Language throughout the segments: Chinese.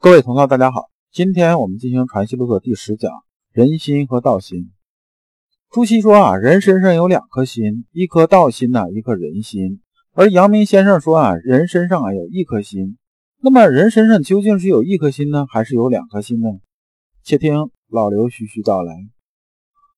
各位同道，大家好。今天我们进行《传习录》的第十讲：人心和道心。朱熹说啊，人身上有两颗心，一颗道心呐，一颗人心。而阳明先生说啊，人身上啊有一颗心。那么人身上究竟是有一颗心呢，还是有两颗心呢？且听老刘徐徐道来。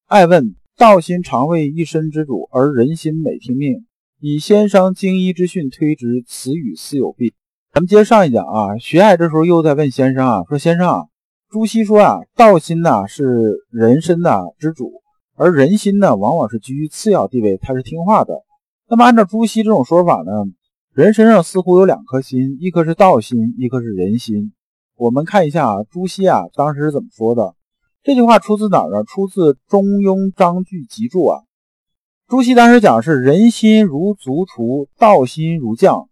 爱问：道心常为一身之主，而人心每听命。以先生经医之训推之，此语似有弊。咱们接着上一讲啊，徐爱这时候又在问先生啊，说先生啊，朱熹说啊，道心呐是人身的之主，而人心呢往往是居于次要地位，他是听话的。那么按照朱熹这种说法呢，人身上似乎有两颗心，一颗是道心，一颗是人心。我们看一下啊，朱熹啊当时是怎么说的？这句话出自哪儿呢？出自《中庸章句集注》啊。朱熹当时讲是人心如足徒，道心如将。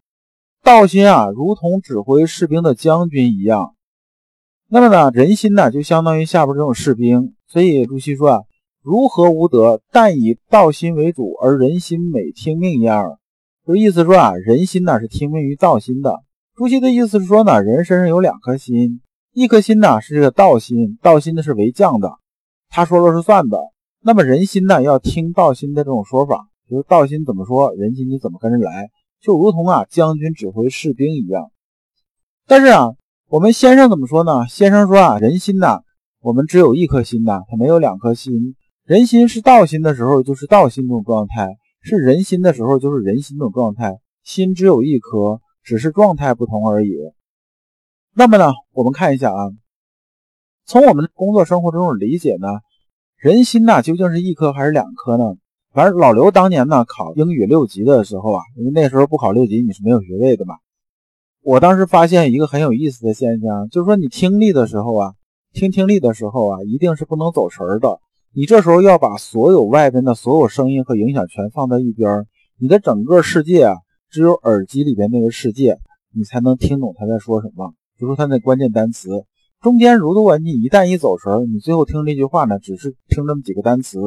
道心啊，如同指挥士兵的将军一样。那么呢，人心呢，就相当于下边这种士兵。所以朱熹说啊，如何无德，但以道心为主，而人心每听命一二。就意思说啊，人心呢是听命于道心的。朱熹的意思是说呢，人身上有两颗心，一颗心呢是这个道心，道心呢是为将的，他说了是算的。那么人心呢要听道心的这种说法，就是道心怎么说，人心你怎么跟着来。就如同啊，将军指挥士兵一样。但是啊，我们先生怎么说呢？先生说啊，人心呐，我们只有一颗心呐，他没有两颗心。人心是道心的时候，就是道心这种状态；是人心的时候，就是人心这种状态。心只有一颗，只是状态不同而已。那么呢，我们看一下啊，从我们工作生活中的理解呢，人心呐，究竟是一颗还是两颗呢？反正老刘当年呢考英语六级的时候啊，因为那时候不考六级你是没有学位的嘛。我当时发现一个很有意思的现象，就是说你听力的时候啊，听听力的时候啊，一定是不能走神的。你这时候要把所有外边的所有声音和影响全放在一边，你的整个世界啊，只有耳机里边那个世界，你才能听懂他在说什么。比如说他那关键单词，中间如果你一旦一走神，你最后听这句话呢，只是听这么几个单词。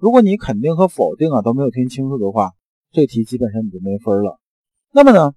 如果你肯定和否定啊都没有听清楚的话，这题基本上你就没分了。那么呢，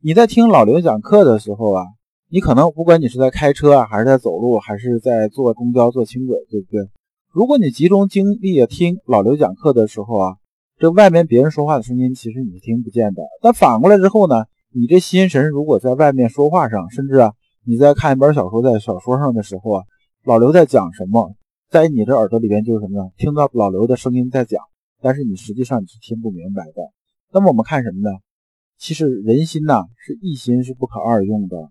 你在听老刘讲课的时候啊，你可能不管你是在开车啊，还是在走路，还是在坐公交、坐轻轨，对不对？如果你集中精力听老刘讲课的时候啊，这外面别人说话的声音其实你是听不见的。但反过来之后呢，你这心神如果在外面说话上，甚至啊你在看一本小说，在小说上的时候啊，老刘在讲什么？在你这耳朵里边就是什么呢？听到老刘的声音在讲，但是你实际上你是听不明白的。那么我们看什么呢？其实人心呐是一心是不可二用的。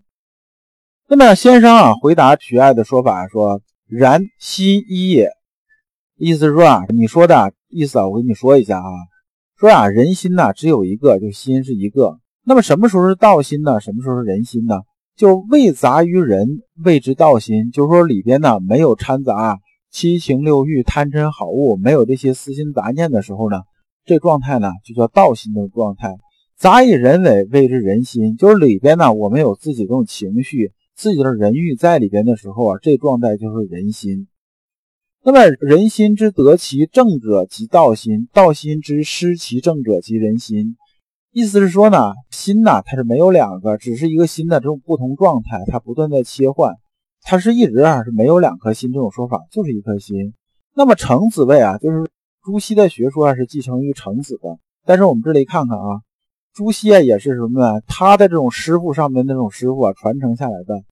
那么先生啊回答徐爱的说法说：“然心一也。”意思是说啊，你说的意思啊，我跟你说一下啊，说啊人心呐只有一个，就心是一个。那么什么时候是道心呢？什么时候是人心呢？就未杂于人，谓之道心。就是说里边呢没有掺杂。七情六欲、贪嗔好恶，没有这些私心杂念的时候呢，这状态呢就叫道心的状态。杂以人为，谓之人心，就是里边呢我们有自己这种情绪、自己的人欲在里边的时候啊，这状态就是人心。那么人心之得其正者即道心，道心之失其正者即人心。意思是说呢，心呐它是没有两个，只是一个心的这种不同状态，它不断在切换。他是一直啊是没有两颗心这种说法，就是一颗心。那么程子位啊，就是朱熹的学说啊是继承于程子的。但是我们这里看看啊，朱熹啊也是什么呢？他的这种师傅上面那种师傅啊传承下来的，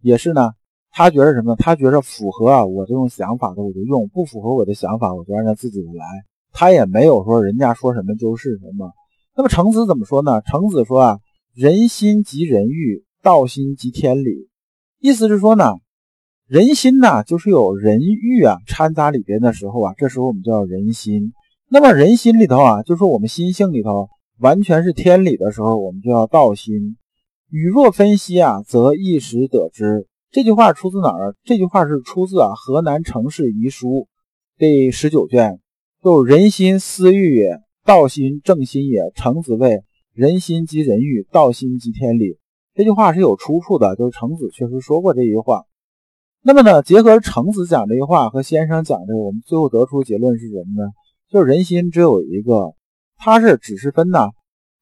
也是呢。他觉得什么？他觉得符合啊我这种想法的我就用，不符合我的想法我就按照自己的来。他也没有说人家说什么就是什么。那么程子怎么说呢？程子说啊，人心即人欲，道心即天理。意思是说呢，人心呐，就是有人欲啊掺杂里边的时候啊，这时候我们叫人心。那么人心里头啊，就是我们心性里头完全是天理的时候，我们就要道心。语若分析啊，则一时得之。这句话出自哪儿？这句话是出自啊《河南城市遗书》第十九卷，就人心思欲也，道心正心也。程子谓：人心即人欲，道心即天理。这句话是有出处的，就是程子确实说过这句话。那么呢，结合程子讲这句话和先生讲的，我们最后得出结论是什么呢？就是人心只有一个，它是只是分呐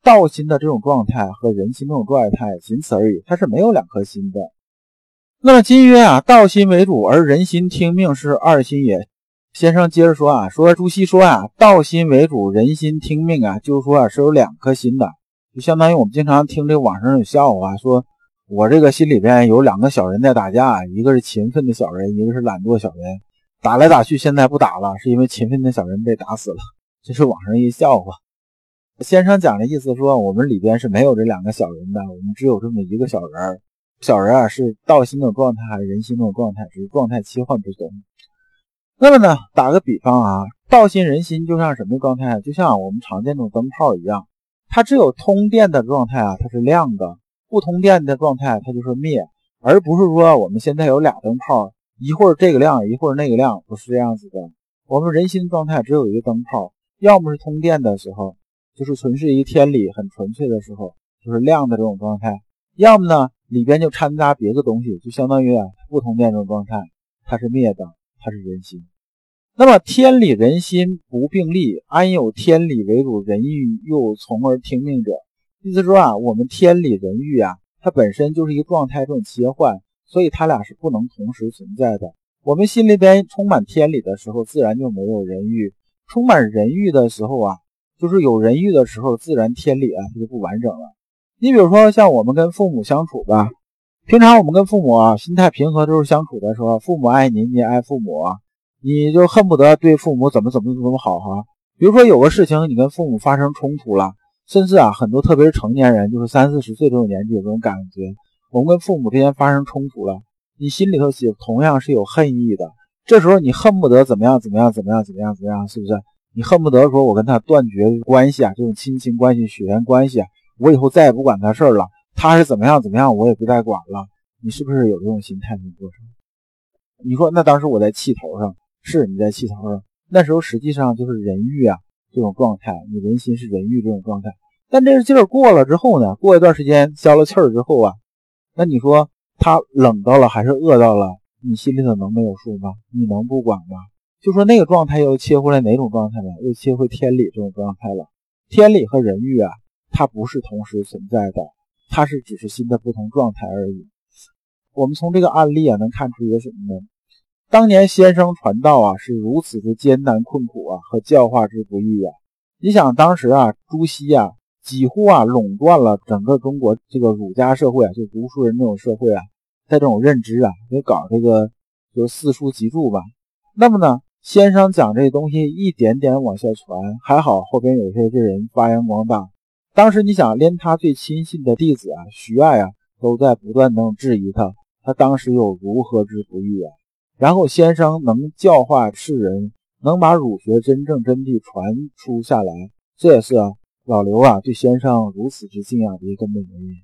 道心的这种状态和人心这种状态，仅此而已，它是没有两颗心的。那么今曰啊，道心为主，而人心听命是二心也。先生接着说啊，说朱熹说啊，道心为主，人心听命啊，就是说啊是有两颗心的，就相当于我们经常听这网上有笑话，说我这个心里边有两个小人在打架，一个是勤奋的小人，一个是懒惰小人，打来打去，现在不打了，是因为勤奋的小人被打死了，这是网上一笑话。先生讲的意思说，我们里边是没有这两个小人的，我们只有这么一个小人儿。小人啊，是道心的状态还是人心的状态，只是状态切换不同。那么呢，打个比方啊，道心人心就像什么状态？就像我们常见的灯泡一样，它只有通电的状态啊，它是亮的；不通电的状态，它就是灭。而不是说我们现在有俩灯泡，一会儿这个亮，一会儿那个亮，不是这样子的。我们人心状态只有一个灯泡，要么是通电的时候，就是纯是一天理很纯粹的时候，就是亮的这种状态；要么呢，里边就掺杂别的东西，就相当于啊不通电这种状态，它是灭的，它是人心。那么天理人心不并立，安有天理为主，人欲又从而听命者？意思说啊，我们天理人欲啊，它本身就是一个状态这种切换，所以它俩是不能同时存在的。我们心里边充满天理的时候，自然就没有人欲；充满人欲的时候啊，就是有人欲的时候，自然天理啊它就不完整了。你比如说像我们跟父母相处吧，平常我们跟父母啊心态平和，都是相处的时候，父母爱你，你爱父母。你就恨不得对父母怎么怎么怎么好哈，比如说有个事情你跟父母发生冲突了，甚至啊很多特别是成年人，就是三四十岁这种年纪有这种感觉，我们跟父母之间发生冲突了，你心里头也同样是有恨意的。这时候你恨不得怎么样怎么样怎么样怎么样怎么样，是不是？你恨不得说我跟他断绝关系啊，这种亲情关系、血缘关系啊，我以后再也不管他事儿了，他是怎么样怎么样，我也不再管了。你是不是有这种心态？你说，你说那当时我在气头上。是你在气头上，那时候实际上就是人欲啊这种状态，你人心是人欲这种状态。但这个劲儿过了之后呢，过一段时间消了气儿之后啊，那你说他冷到了还是饿到了，你心里头能没有数吗？你能不管吗？就说那个状态又切回来哪种状态了？又切回天理这种状态了。天理和人欲啊，它不是同时存在的，它是只是心的不同状态而已。我们从这个案例啊，能看出一个什么呢？当年先生传道啊，是如此之艰难困苦啊，和教化之不易啊。你想当时啊，朱熹啊，几乎啊垄断了整个中国这个儒家社会啊，就读书人这种社会啊，在这种认知啊，也搞这个就四书集注吧。那么呢，先生讲这东西一点点往下传，还好后边有些这人发扬光大。当时你想，连他最亲信的弟子啊，徐爱啊，都在不断的质疑他，他当时又如何之不易啊？然后先生能教化世人，能把儒学真正真谛传出下来，这也是老刘啊对先生如此之敬仰的一个根本原因。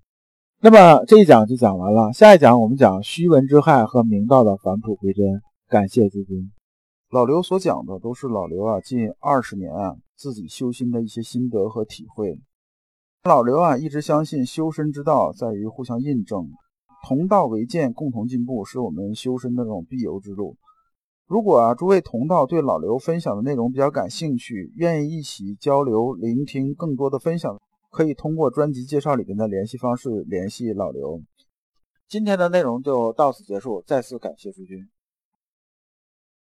那么这一讲就讲完了，下一讲我们讲虚文之害和明道的返璞归真。感谢诸君。老刘所讲的都是老刘啊近二十年啊自己修心的一些心得和体会。老刘啊一直相信修身之道在于互相印证。同道为鉴，共同进步，是我们修身的这种必由之路。如果啊，诸位同道对老刘分享的内容比较感兴趣，愿意一起交流、聆听更多的分享，可以通过专辑介绍里面的联系方式联系老刘。今天的内容就到此结束，再次感谢诸君。